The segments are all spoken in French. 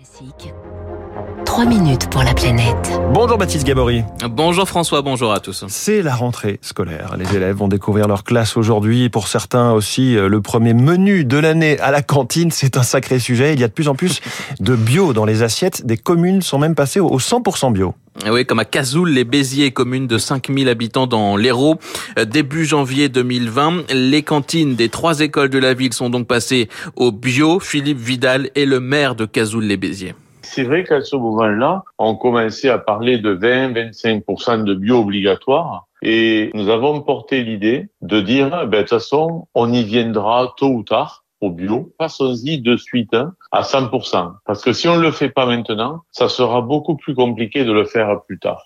Classique. 3 minutes pour la planète. Bonjour Baptiste Gabory. Bonjour François, bonjour à tous. C'est la rentrée scolaire. Les élèves vont découvrir leur classe aujourd'hui. Pour certains aussi, euh, le premier menu de l'année à la cantine, c'est un sacré sujet. Il y a de plus en plus de bio dans les assiettes. Des communes sont même passées au 100% bio. Oui, comme à Cazoul, les Béziers, commune de 5000 habitants dans l'Hérault. Euh, début janvier 2020, les cantines des trois écoles de la ville sont donc passées au bio. Philippe Vidal est le maire de Cazoul-les Béziers. C'est vrai qu'à ce moment-là, on commençait à parler de 20-25% de bio obligatoire. Et nous avons porté l'idée de dire, ben, de toute façon, on y viendra tôt ou tard au bio. Passons-y de suite hein, à 100%. Parce que si on ne le fait pas maintenant, ça sera beaucoup plus compliqué de le faire plus tard.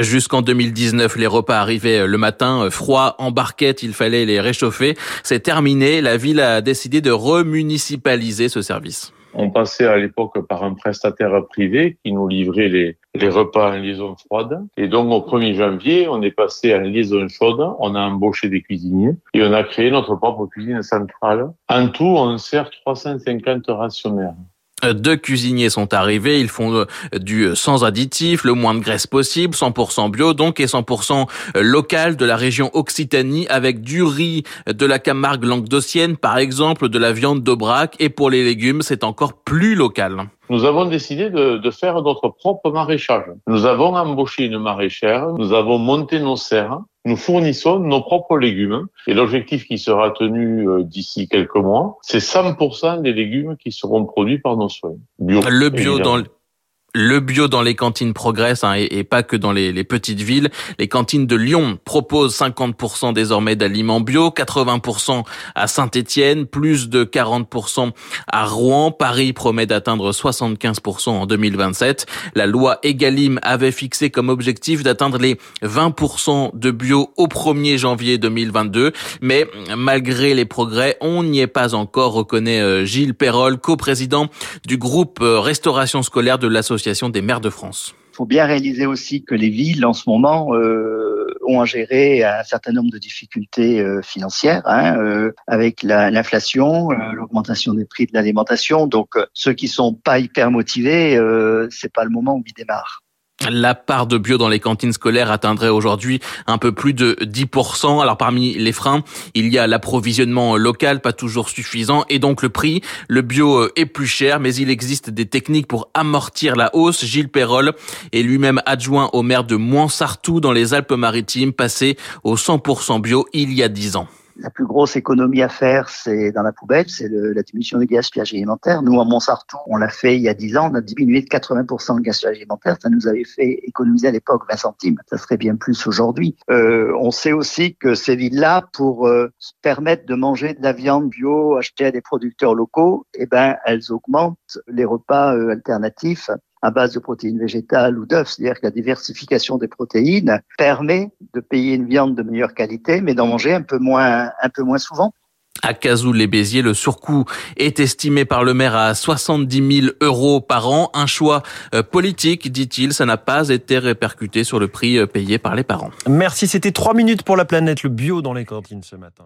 Jusqu'en 2019, les repas arrivaient le matin, froid, en barquette, il fallait les réchauffer. C'est terminé, la ville a décidé de remunicipaliser ce service. On passait à l'époque par un prestataire privé qui nous livrait les, repas en liaison froide. Et donc au 1er janvier, on est passé en liaison chaude, on a embauché des cuisiniers et on a créé notre propre cuisine centrale. En tout, on sert 350 rationnaires. Deux cuisiniers sont arrivés, ils font euh, du sans additifs, le moins de graisse possible, 100% bio donc et 100% local de la région Occitanie avec du riz de la Camargue languedocienne par exemple, de la viande d'Aubrac et pour les légumes c'est encore plus local. Nous avons décidé de, faire notre propre maraîchage. Nous avons embauché une maraîchère, nous avons monté nos serres, nous fournissons nos propres légumes. Et l'objectif qui sera tenu euh, d'ici quelques mois, c'est 100% des légumes qui seront produits par nos soins. Bio, le bio évidemment. dans le bio dans les cantines progresse hein, et, pas que dans les, les, petites villes. Les cantines de Lyon proposent 50% désormais d'aliments bio, 80% à Saint-Étienne, plus de 40% à Rouen. Paris promet d'atteindre 75% en 2027. La loi Egalim avait fixé comme objectif d'atteindre les 20% de bio au 1er janvier 2022. Mais malgré les progrès, on n'y est pas encore, reconnaît euh, Gilles Perrol, coprésident du groupe euh, Restauration scolaire de l'association Il faut bien réaliser aussi que les villes, en ce moment, euh, ont à gérer un certain nombre de difficultés euh, financières, hein, euh, avec l'inflation, la, l'augmentation des prix de l'alimentation. Donc, ceux qui sont pas hyper motivés, c'est pas le moment où ils démarrent. La part de bio dans les cantines scolaires atteindrait aujourd'hui un peu plus de 10%. Alors parmi les freins, il y a l'approvisionnement local, pas toujours suffisant, et donc le prix. Le bio est plus cher, mais il existe des techniques pour amortir la hausse. Gilles Perrol est lui-même adjoint au maire de Moinsartou dans les Alpes-Maritimes, passé au 100% bio il y a 10 ans la plus grosse économie à faire, c'est dans la poubelle, c'est la diminution du gaspillage alimentaire. Nous, à Montsartou, on l'a fait il y a 10 ans, on a diminué de 80% le gaspillage alimentaire. Ça nous avait fait économiser à l'époque 20 centimes. Ça serait bien plus aujourd'hui. Euh, on sait aussi que ces villes-là, pour euh, permettre de manger de la viande bio achetée à des producteurs locaux, eh ben, elles augmentent les repas euh, alternatifs à base de protéines végétales ou d'œufs. C'est-à-dire que la diversification des protéines permet de payer une viande de meilleure qualité, mais d'en manger un peu moins, un peu moins souvent. À Cazoul-les-Béziers, le surcoût est estimé par le maire à 70 000 euros par an. Un choix euh, politique, dit-il, ça n'a pas été répercuté sur le prix euh, payé par les parents. Merci, c'était trois minutes pour la planète, le bio dans les cantines ce matin.